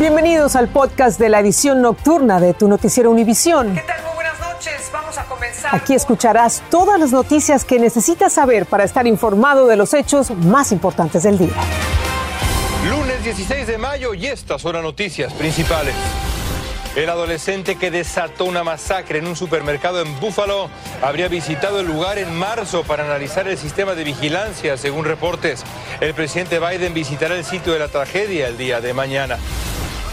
Bienvenidos al podcast de la edición nocturna de tu noticiero Univisión. ¿Qué tal? Muy buenas noches. Vamos a comenzar. Aquí escucharás todas las noticias que necesitas saber para estar informado de los hechos más importantes del día. Lunes 16 de mayo y estas son las noticias principales. El adolescente que desató una masacre en un supermercado en Búfalo habría visitado el lugar en marzo para analizar el sistema de vigilancia, según reportes. El presidente Biden visitará el sitio de la tragedia el día de mañana.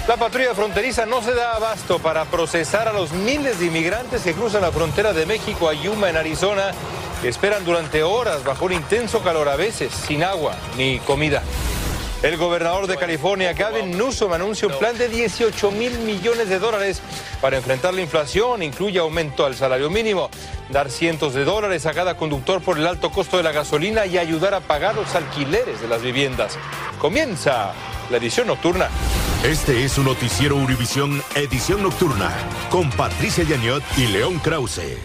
La patrulla fronteriza no se da abasto para procesar a los miles de inmigrantes que cruzan la frontera de México a Yuma, en Arizona, que esperan durante horas bajo un intenso calor, a veces sin agua ni comida. El gobernador de California, Gavin Newsom, anuncia un plan de 18 mil millones de dólares para enfrentar la inflación. Incluye aumento al salario mínimo, dar cientos de dólares a cada conductor por el alto costo de la gasolina y ayudar a pagar los alquileres de las viviendas. Comienza la edición nocturna. Este es su noticiero Univisión Edición Nocturna con Patricia Yañot y León Krause.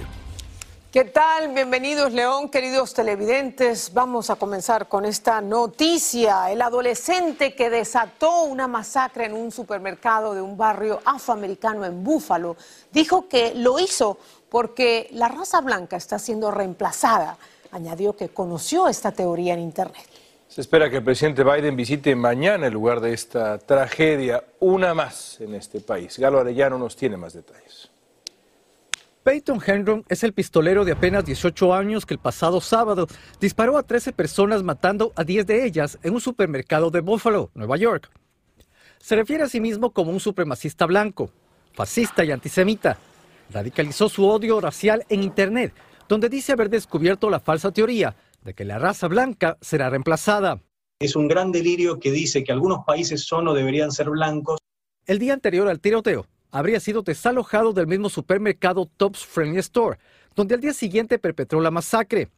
¿Qué tal? Bienvenidos, León, queridos televidentes. Vamos a comenzar con esta noticia. El adolescente que desató una masacre en un supermercado de un barrio afroamericano en Búfalo dijo que lo hizo porque la raza blanca está siendo reemplazada. Añadió que conoció esta teoría en Internet. Se espera que el presidente Biden visite mañana el lugar de esta tragedia, una más en este país. Galo Arellano nos tiene más detalles. Peyton Henron es el pistolero de apenas 18 años que el pasado sábado disparó a 13 personas matando a 10 de ellas en un supermercado de Buffalo, Nueva York. Se refiere a sí mismo como un supremacista blanco, fascista y antisemita. Radicalizó su odio racial en Internet, donde dice haber descubierto la falsa teoría de que la raza blanca será reemplazada. Es un gran delirio que dice que algunos países son o deberían ser blancos. El día anterior al tiroteo, habría sido desalojado del mismo supermercado Tops Friendly Store, donde al día siguiente perpetró la masacre.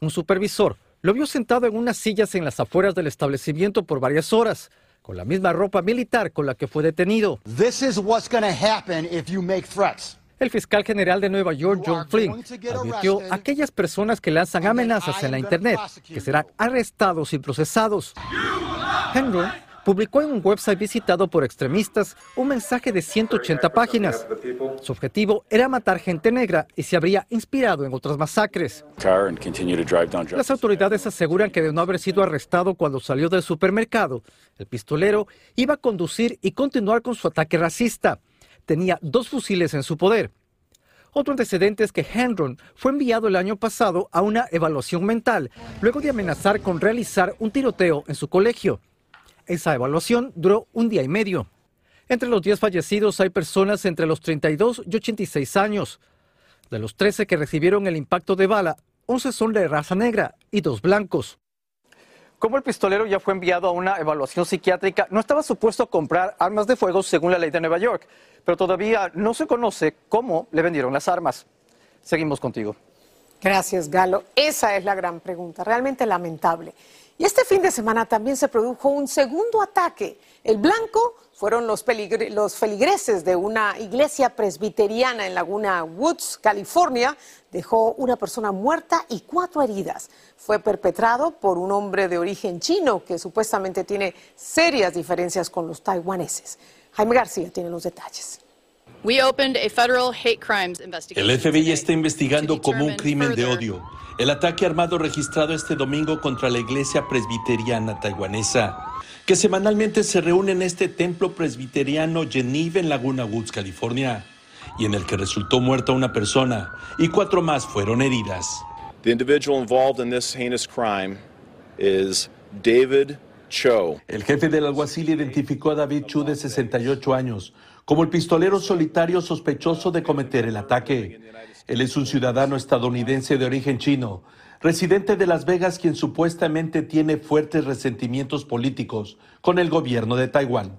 Un supervisor lo vio sentado en unas sillas en las afueras del establecimiento por varias horas, con la misma ropa militar con la que fue detenido. This is what's going to happen if you make threats. El fiscal general de Nueva York, John Flynn, advirtió a aquellas personas que lanzan amenazas en la Internet que serán arrestados y procesados. Henry publicó en un website visitado por extremistas un mensaje de 180 páginas. Su objetivo era matar gente negra y se habría inspirado en otras masacres. Las autoridades aseguran que de no haber sido arrestado cuando salió del supermercado, el pistolero iba a conducir y continuar con su ataque racista tenía dos fusiles en su poder. Otro antecedente es que Henron fue enviado el año pasado a una evaluación mental, luego de amenazar con realizar un tiroteo en su colegio. Esa evaluación duró un día y medio. Entre los 10 fallecidos hay personas entre los 32 y 86 años. De los 13 que recibieron el impacto de bala, 11 son de raza negra y dos blancos. Como el pistolero ya fue enviado a una evaluación psiquiátrica, no estaba supuesto a comprar armas de fuego según la ley de Nueva York, pero todavía no se conoce cómo le vendieron las armas. Seguimos contigo. Gracias, Galo. Esa es la gran pregunta, realmente lamentable. Y este fin de semana también se produjo un segundo ataque. El blanco fueron los, los, feligreses de una iglesia presbiteriana en Laguna Woods, California. Dejó una persona muerta y cuatro heridas. Fue perpetrado por un hombre de origen chino que supuestamente tiene serias diferencias con los taiwaneses. Jaime García tiene los detalles. El FBI está investigando como un crimen de odio el ataque armado registrado este domingo contra la iglesia presbiteriana taiwanesa, que semanalmente se reúne en este templo presbiteriano Geneve en Laguna Woods, California, y en el que resultó muerta una persona y cuatro más fueron heridas. The individual involved in this heinous crime is David Cho. El jefe del alguacil identificó a David Cho de 68 años como el pistolero solitario sospechoso de cometer el ataque. Él es un ciudadano estadounidense de origen chino, residente de Las Vegas, quien supuestamente tiene fuertes resentimientos políticos con el gobierno de Taiwán.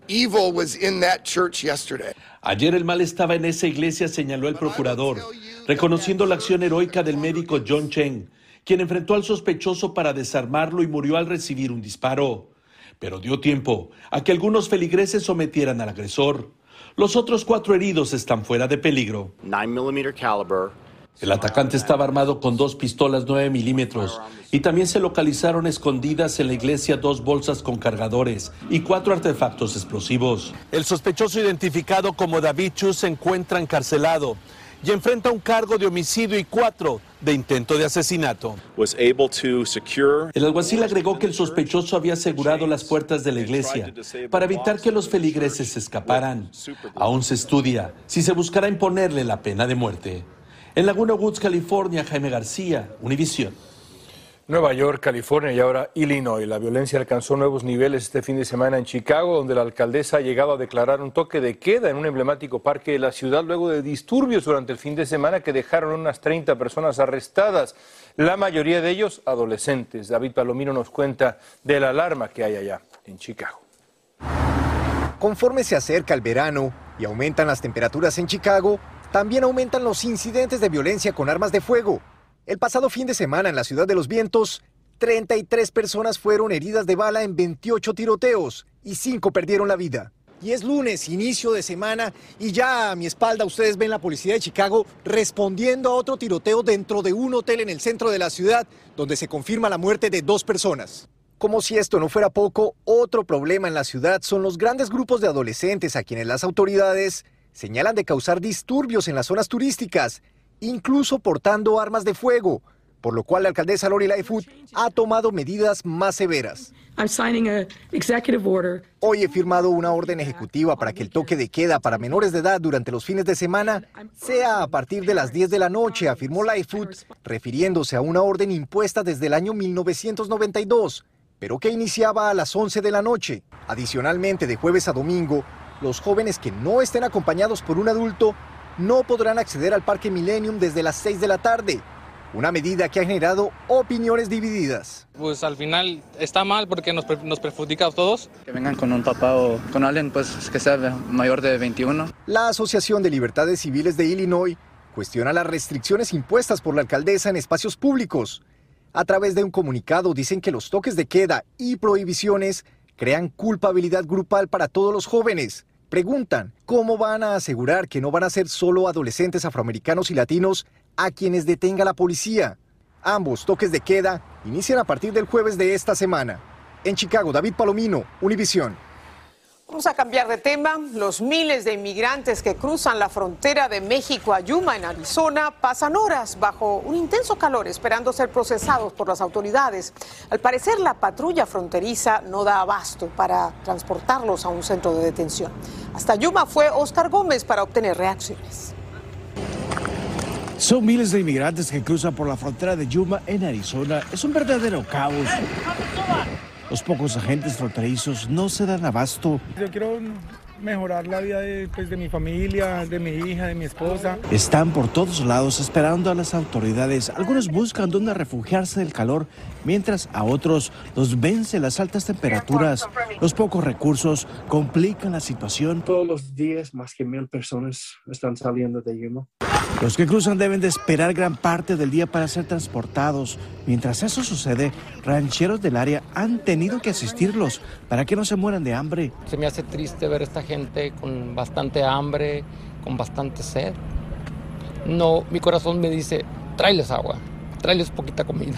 Ayer el mal estaba en esa iglesia, señaló el procurador, reconociendo la acción heroica del médico John Cheng, quien enfrentó al sospechoso para desarmarlo y murió al recibir un disparo. Pero dio tiempo a que algunos feligreses sometieran al agresor. Los otros cuatro heridos están fuera de peligro. El atacante estaba armado con dos pistolas 9 milímetros y también se localizaron escondidas en la iglesia dos bolsas con cargadores y cuatro artefactos explosivos. El sospechoso identificado como David Chu se encuentra encarcelado y enfrenta un cargo de homicidio y cuatro de intento de asesinato. El alguacil agregó que el sospechoso había asegurado las puertas de la iglesia para evitar que los feligreses escaparan. Aún se estudia si se buscará imponerle la pena de muerte. En Laguna Woods, California, Jaime García, Univisión. Nueva York, California y ahora Illinois. La violencia alcanzó nuevos niveles este fin de semana en Chicago, donde la alcaldesa ha llegado a declarar un toque de queda en un emblemático parque de la ciudad luego de disturbios durante el fin de semana que dejaron unas 30 personas arrestadas, la mayoría de ellos adolescentes. David Palomino nos cuenta de la alarma que hay allá en Chicago. Conforme se acerca el verano y aumentan las temperaturas en Chicago, también aumentan los incidentes de violencia con armas de fuego. El pasado fin de semana en la ciudad de los vientos, 33 personas fueron heridas de bala en 28 tiroteos y 5 perdieron la vida. Y es lunes, inicio de semana, y ya a mi espalda ustedes ven la policía de Chicago respondiendo a otro tiroteo dentro de un hotel en el centro de la ciudad, donde se confirma la muerte de dos personas. Como si esto no fuera poco, otro problema en la ciudad son los grandes grupos de adolescentes a quienes las autoridades señalan de causar disturbios en las zonas turísticas incluso portando armas de fuego, por lo cual la alcaldesa Lori Lightfoot ha tomado medidas más severas. Hoy he firmado una orden ejecutiva para que el toque de queda para menores de edad durante los fines de semana sea a partir de las 10 de la noche, afirmó Lightfoot, refiriéndose a una orden impuesta desde el año 1992, pero que iniciaba a las 11 de la noche. Adicionalmente, de jueves a domingo, los jóvenes que no estén acompañados por un adulto no podrán acceder al Parque Millennium desde las 6 de la tarde. Una medida que ha generado opiniones divididas. Pues al final está mal porque nos, nos perjudica a todos. Que vengan con un papá o con alguien pues que sea mayor de 21. La Asociación de Libertades Civiles de Illinois cuestiona las restricciones impuestas por la alcaldesa en espacios públicos. A través de un comunicado dicen que los toques de queda y prohibiciones crean culpabilidad grupal para todos los jóvenes Preguntan, ¿cómo van a asegurar que no van a ser solo adolescentes afroamericanos y latinos a quienes detenga la policía? Ambos toques de queda inician a partir del jueves de esta semana. En Chicago, David Palomino, Univisión. Vamos a cambiar de tema. Los miles de inmigrantes que cruzan la frontera de México a Yuma, en Arizona, pasan horas bajo un intenso calor esperando ser procesados por las autoridades. Al parecer, la patrulla fronteriza no da abasto para transportarlos a un centro de detención. Hasta Yuma fue Oscar Gómez para obtener reacciones. Son miles de inmigrantes que cruzan por la frontera de Yuma en Arizona. Es un verdadero caos. Los pocos agentes fronterizos no se dan abasto. Mejorar la vida de, pues, de mi familia, de mi hija, de mi esposa. Están por todos lados esperando a las autoridades. Algunos buscan dónde refugiarse del calor, mientras a otros los vence las altas temperaturas. Los pocos recursos complican la situación. Todos los días más que mil personas están saliendo de Yuma. Los que cruzan deben de esperar gran parte del día para ser transportados. Mientras eso sucede, rancheros del área han tenido que asistirlos para que no se mueran de hambre. Se me hace triste ver a esta con bastante hambre, con bastante sed. No, mi corazón me dice, tráeles agua, tráeles poquita comida.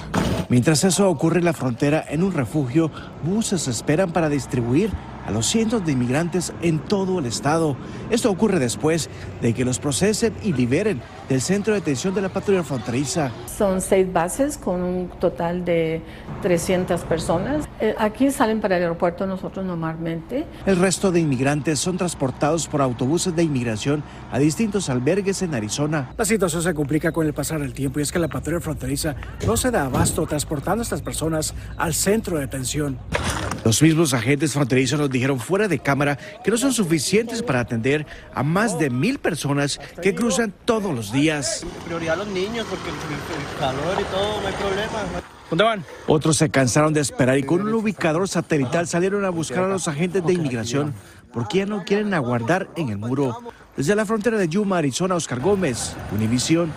Mientras eso ocurre en la frontera, en un refugio, buses esperan para distribuir a los cientos de inmigrantes en todo el estado. Esto ocurre después de que los procesen y liberen del centro de detención de la patrulla fronteriza. Son seis bases con un total de 300 personas. Eh, aquí salen para el aeropuerto nosotros normalmente. El resto de inmigrantes son transportados por autobuses de inmigración a distintos albergues en Arizona. La situación se complica con el pasar del tiempo y es que la patrulla fronteriza no se da abasto transportando a estas personas al centro de detención. Los mismos agentes fronterizos nos dijeron fuera de cámara que no son suficientes para atender a más de mil personas que cruzan todos los días. Prioridad a los niños porque el calor y todo, no hay problema. ¿Dónde van? Otros se cansaron de esperar y con un ubicador satelital salieron a buscar a los agentes de inmigración porque ya no quieren aguardar en el muro. Desde la frontera de Yuma, Arizona, Oscar Gómez, Univisión.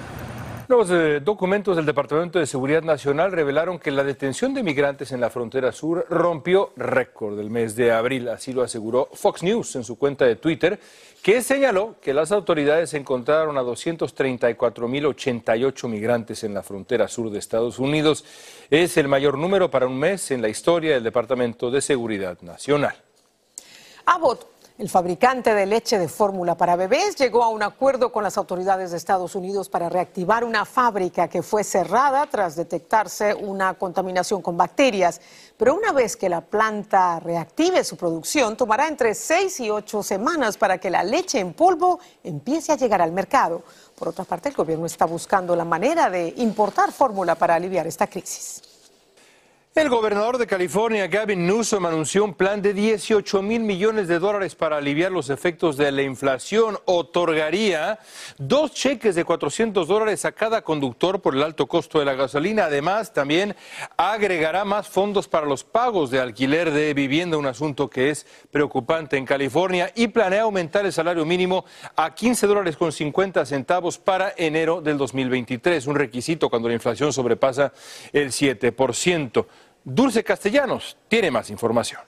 Los eh, documentos del Departamento de Seguridad Nacional revelaron que la detención de migrantes en la frontera sur rompió récord del mes de abril. Así lo aseguró Fox News en su cuenta de Twitter, que señaló que las autoridades encontraron a 234.088 migrantes en la frontera sur de Estados Unidos. Es el mayor número para un mes en la historia del Departamento de Seguridad Nacional. Abbott el fabricante de leche de fórmula para bebés llegó a un acuerdo con las autoridades de Estados Unidos para reactivar una fábrica que fue cerrada tras detectarse una contaminación con bacterias. Pero una vez que la planta reactive su producción, tomará entre seis y ocho semanas para que la leche en polvo empiece a llegar al mercado. Por otra parte, el gobierno está buscando la manera de importar fórmula para aliviar esta crisis. El gobernador de California, Gavin Newsom, anunció un plan de 18 mil millones de dólares para aliviar los efectos de la inflación. Otorgaría dos cheques de 400 dólares a cada conductor por el alto costo de la gasolina. Además, también agregará más fondos para los pagos de alquiler de vivienda, un asunto que es preocupante en California, y planea aumentar el salario mínimo a 15 dólares con 50 centavos para enero del 2023, un requisito cuando la inflación sobrepasa el 7%. Dulce Castellanos tiene más información.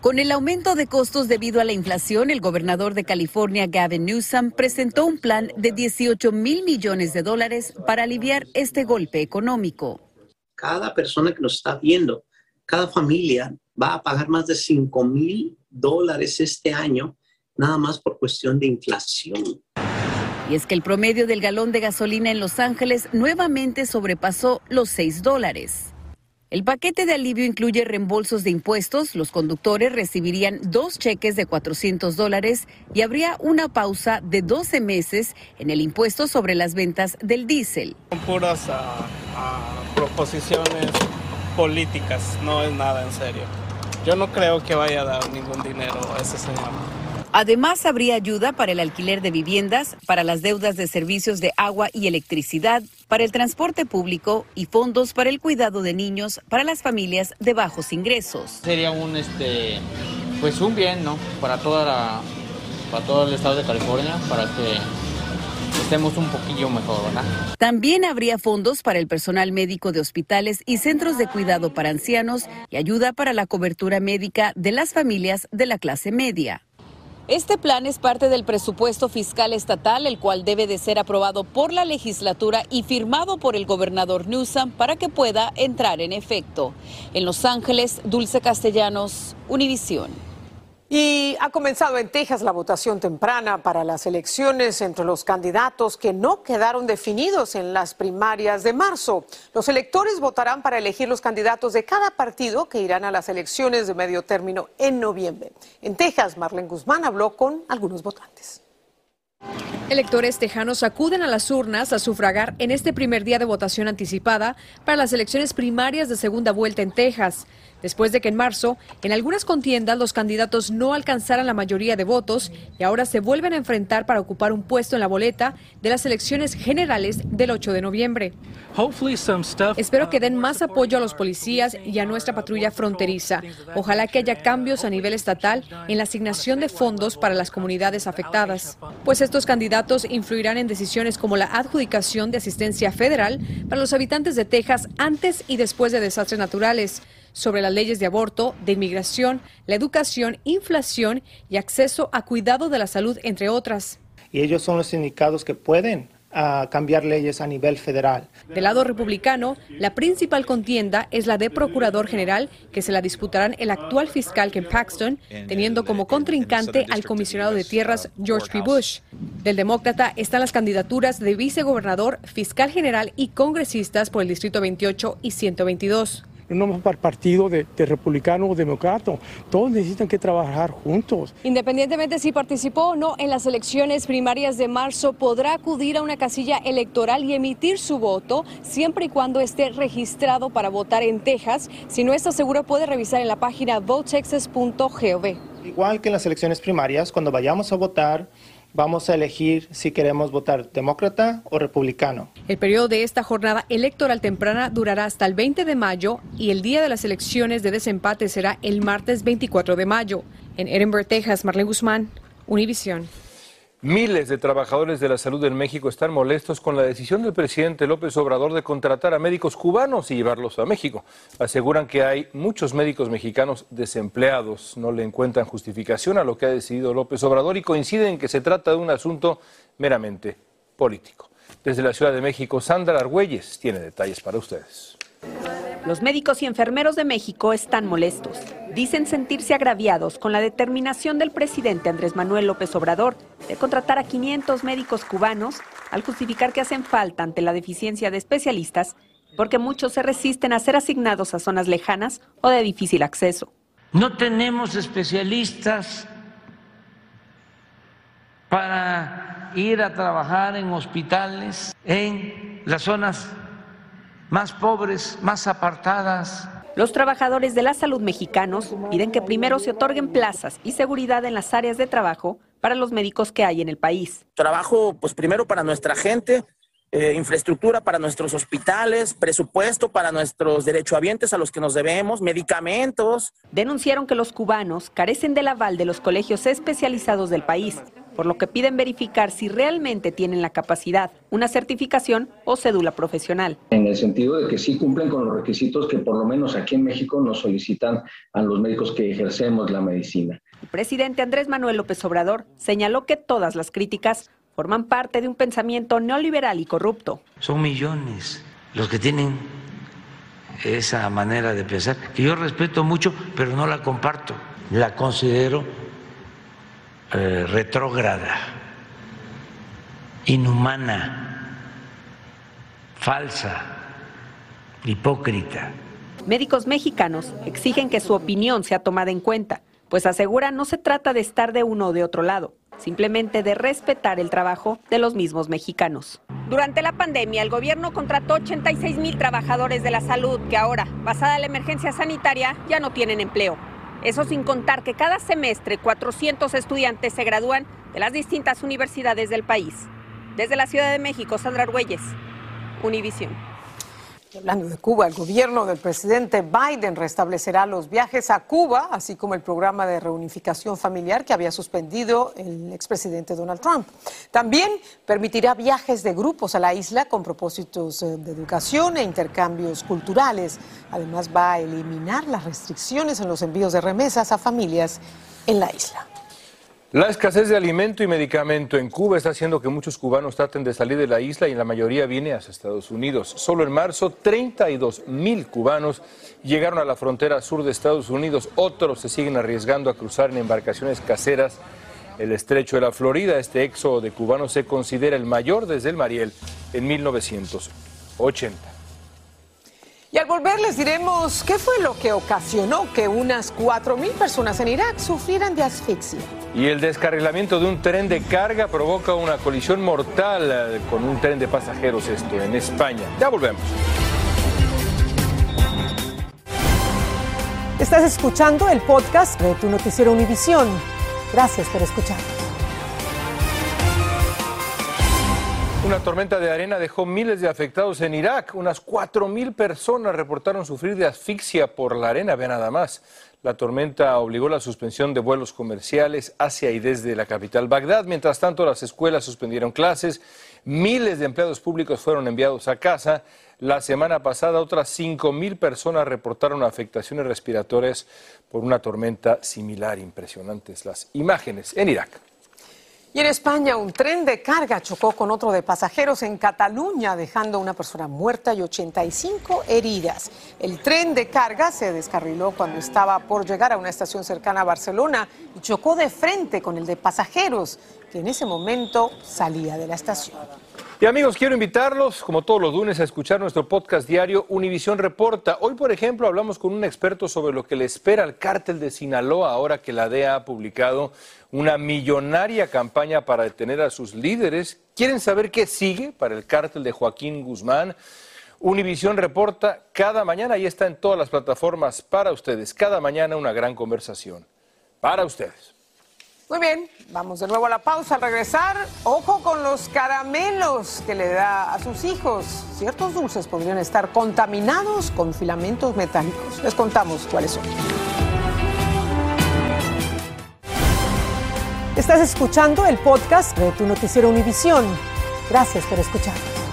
Con el aumento de costos debido a la inflación, el gobernador de California, Gavin Newsom, presentó un plan de 18 mil millones de dólares para aliviar este golpe económico. Cada persona que nos está viendo, cada familia va a pagar más de 5 mil dólares este año, nada más por cuestión de inflación. Y es que el promedio del galón de gasolina en Los Ángeles nuevamente sobrepasó los 6 dólares. El paquete de alivio incluye reembolsos de impuestos, los conductores recibirían dos cheques de 400 dólares y habría una pausa de 12 meses en el impuesto sobre las ventas del diésel. Son puras ah, ah, proposiciones políticas, no es nada en serio. Yo no creo que vaya a dar ningún dinero a ese señor. Además, habría ayuda para el alquiler de viviendas, para las deudas de servicios de agua y electricidad, para el transporte público y fondos para el cuidado de niños para las familias de bajos ingresos. Sería un este pues un bien, ¿no? Para toda la, para todo el estado de California para que estemos un poquillo mejor, ¿verdad? También habría fondos para el personal médico de hospitales y centros de cuidado para ancianos y ayuda para la cobertura médica de las familias de la clase media. Este plan es parte del presupuesto fiscal estatal, el cual debe de ser aprobado por la legislatura y firmado por el gobernador Newsom para que pueda entrar en efecto. En Los Ángeles, Dulce Castellanos, Univisión. Y ha comenzado en Texas la votación temprana para las elecciones entre los candidatos que no quedaron definidos en las primarias de marzo. Los electores votarán para elegir los candidatos de cada partido que irán a las elecciones de medio término en noviembre. En Texas, Marlene Guzmán habló con algunos votantes. Electores tejanos acuden a las urnas a sufragar en este primer día de votación anticipada para las elecciones primarias de segunda vuelta en Texas después de que en marzo en algunas contiendas los candidatos no alcanzaran la mayoría de votos y ahora se vuelven a enfrentar para ocupar un puesto en la boleta de las elecciones generales del 8 de noviembre. Espero que den más apoyo a los policías y a nuestra patrulla fronteriza. Ojalá que haya cambios a nivel estatal en la asignación de fondos para las comunidades afectadas, pues estos candidatos influirán en decisiones como la adjudicación de asistencia federal para los habitantes de Texas antes y después de desastres naturales sobre las leyes de aborto, de inmigración, la educación, inflación y acceso a cuidado de la salud, entre otras. Y ellos son los indicados que pueden ah, cambiar leyes a nivel federal. Del lado republicano, la principal contienda es la de procurador general, que se la disputarán el actual fiscal Ken Paxton, teniendo como contrincante al comisionado de tierras George P. Bush. Del demócrata están las candidaturas de vicegobernador, fiscal general y congresistas por el Distrito 28 y 122 no para partido de, republicano o demócrata. Todos necesitan que trabajar juntos. Independientemente si participó o no en las elecciones primarias de marzo, podrá acudir a una casilla electoral y emitir su voto siempre y cuando esté registrado para votar en Texas. Si no está seguro, puede revisar en la página votexas.gov. Igual que en las elecciones primarias, cuando vayamos a votar, vamos a elegir si queremos votar demócrata o republicano. El periodo de esta jornada electoral temprana durará hasta el 20 de mayo y el día de las elecciones de desempate será el martes 24 de mayo. En Edinburgh, Texas, Marlene Guzmán, Univisión. Miles de trabajadores de la salud en México están molestos con la decisión del presidente López Obrador de contratar a médicos cubanos y llevarlos a México. Aseguran que hay muchos médicos mexicanos desempleados. No le encuentran justificación a lo que ha decidido López Obrador y coinciden en que se trata de un asunto meramente político. Desde la Ciudad de México, Sandra Argüelles tiene detalles para ustedes. Los médicos y enfermeros de México están molestos. Dicen sentirse agraviados con la determinación del presidente Andrés Manuel López Obrador de contratar a 500 médicos cubanos al justificar que hacen falta ante la deficiencia de especialistas porque muchos se resisten a ser asignados a zonas lejanas o de difícil acceso. No tenemos especialistas para ir a trabajar en hospitales en las zonas más pobres, más apartadas. Los trabajadores de la salud mexicanos piden que primero se otorguen plazas y seguridad en las áreas de trabajo para los médicos que hay en el país. Trabajo, pues primero para nuestra gente, eh, infraestructura para nuestros hospitales, presupuesto para nuestros derechohabientes a los que nos debemos, medicamentos. Denunciaron que los cubanos carecen del aval de los colegios especializados del país, por lo que piden verificar si realmente tienen la capacidad, una certificación o cédula profesional. En el sentido de que sí cumplen con los requisitos que por lo menos aquí en México nos solicitan a los médicos que ejercemos la medicina. El presidente Andrés Manuel López Obrador señaló que todas las críticas forman parte de un pensamiento neoliberal y corrupto. Son millones los que tienen esa manera de pensar, que yo respeto mucho, pero no la comparto. La considero eh, retrógrada, inhumana, falsa, hipócrita. Médicos mexicanos exigen que su opinión sea tomada en cuenta, pues aseguran no se trata de estar de uno o de otro lado, simplemente de respetar el trabajo de los mismos mexicanos. Durante la pandemia, el gobierno contrató 86 mil trabajadores de la salud que ahora, basada la emergencia sanitaria, ya no tienen empleo. Eso sin contar que cada semestre 400 estudiantes se gradúan de las distintas universidades del país. Desde la Ciudad de México, Sandra Argüelles, Univisión. Hablando de Cuba, el gobierno del presidente Biden restablecerá los viajes a Cuba, así como el programa de reunificación familiar que había suspendido el expresidente Donald Trump. También permitirá viajes de grupos a la isla con propósitos eh, de educación e intercambios culturales. Además, va a eliminar las restricciones en los envíos de remesas a familias en la isla. La escasez de alimento y medicamento en Cuba está haciendo que muchos cubanos traten de salir de la isla y la mayoría viene hacia Estados Unidos. Solo en marzo, 32 mil cubanos llegaron a la frontera sur de Estados Unidos. Otros se siguen arriesgando a cruzar en embarcaciones caseras el estrecho de la Florida. Este éxodo de cubanos se considera el mayor desde el Mariel en 1980. Y al volver les diremos qué fue lo que ocasionó que unas 4.000 personas en Irak sufrieran de asfixia. Y el descarrilamiento de un tren de carga provoca una colisión mortal eh, con un tren de pasajeros esto en España. Ya volvemos. Estás escuchando el podcast de tu noticiero Univisión. Gracias por escuchar. Una tormenta de arena dejó miles de afectados en Irak. Unas 4.000 personas reportaron sufrir de asfixia por la arena. Ve nada más. La tormenta obligó la suspensión de vuelos comerciales hacia y desde la capital Bagdad. Mientras tanto, las escuelas suspendieron clases. Miles de empleados públicos fueron enviados a casa. La semana pasada, otras 5.000 personas reportaron afectaciones respiratorias por una tormenta similar. Impresionantes las imágenes en Irak. Y en España, un tren de carga chocó con otro de pasajeros en Cataluña, dejando una persona muerta y 85 heridas. El tren de carga se descarriló cuando estaba por llegar a una estación cercana a Barcelona y chocó de frente con el de pasajeros, que en ese momento salía de la estación. Y amigos, quiero invitarlos, como todos los lunes, a escuchar nuestro podcast diario Univisión Reporta. Hoy, por ejemplo, hablamos con un experto sobre lo que le espera al cártel de Sinaloa ahora que la DEA ha publicado una millonaria campaña para detener a sus líderes. ¿Quieren saber qué sigue para el cártel de Joaquín Guzmán? Univisión Reporta cada mañana y está en todas las plataformas para ustedes. Cada mañana una gran conversación para ustedes. Muy bien, vamos de nuevo a la pausa. Al regresar, ojo con los caramelos que le da a sus hijos. Ciertos dulces podrían estar contaminados con filamentos metálicos. Les contamos cuáles son. Estás escuchando el podcast de tu noticiero Univisión. Gracias por escucharnos.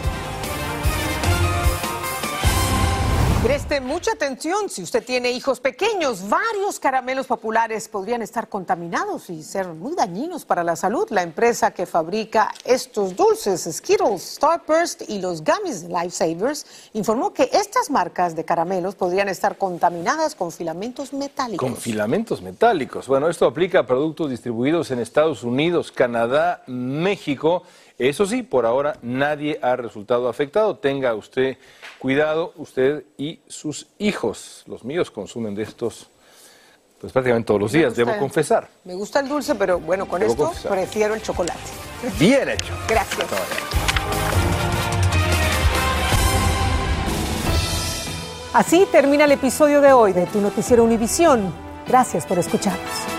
Mucha atención si usted tiene hijos pequeños. Varios caramelos populares podrían estar contaminados y ser muy dañinos para la salud. La empresa que fabrica estos dulces, Skittles, Starburst y los Gummies Lifesavers, informó que estas marcas de caramelos podrían estar contaminadas con filamentos metálicos. Con filamentos metálicos. Bueno, esto aplica a productos distribuidos en Estados Unidos, Canadá, México. Eso sí, por ahora nadie ha resultado afectado. Tenga usted cuidado, usted y sus hijos. Los míos consumen de estos pues prácticamente todos los Me días, gusta debo confesar. Me gusta el dulce, pero bueno, con Debo esto confesar. prefiero el chocolate. Bien hecho. Gracias. Así termina el episodio de hoy de Tu Noticiero Univisión. Gracias por escucharnos.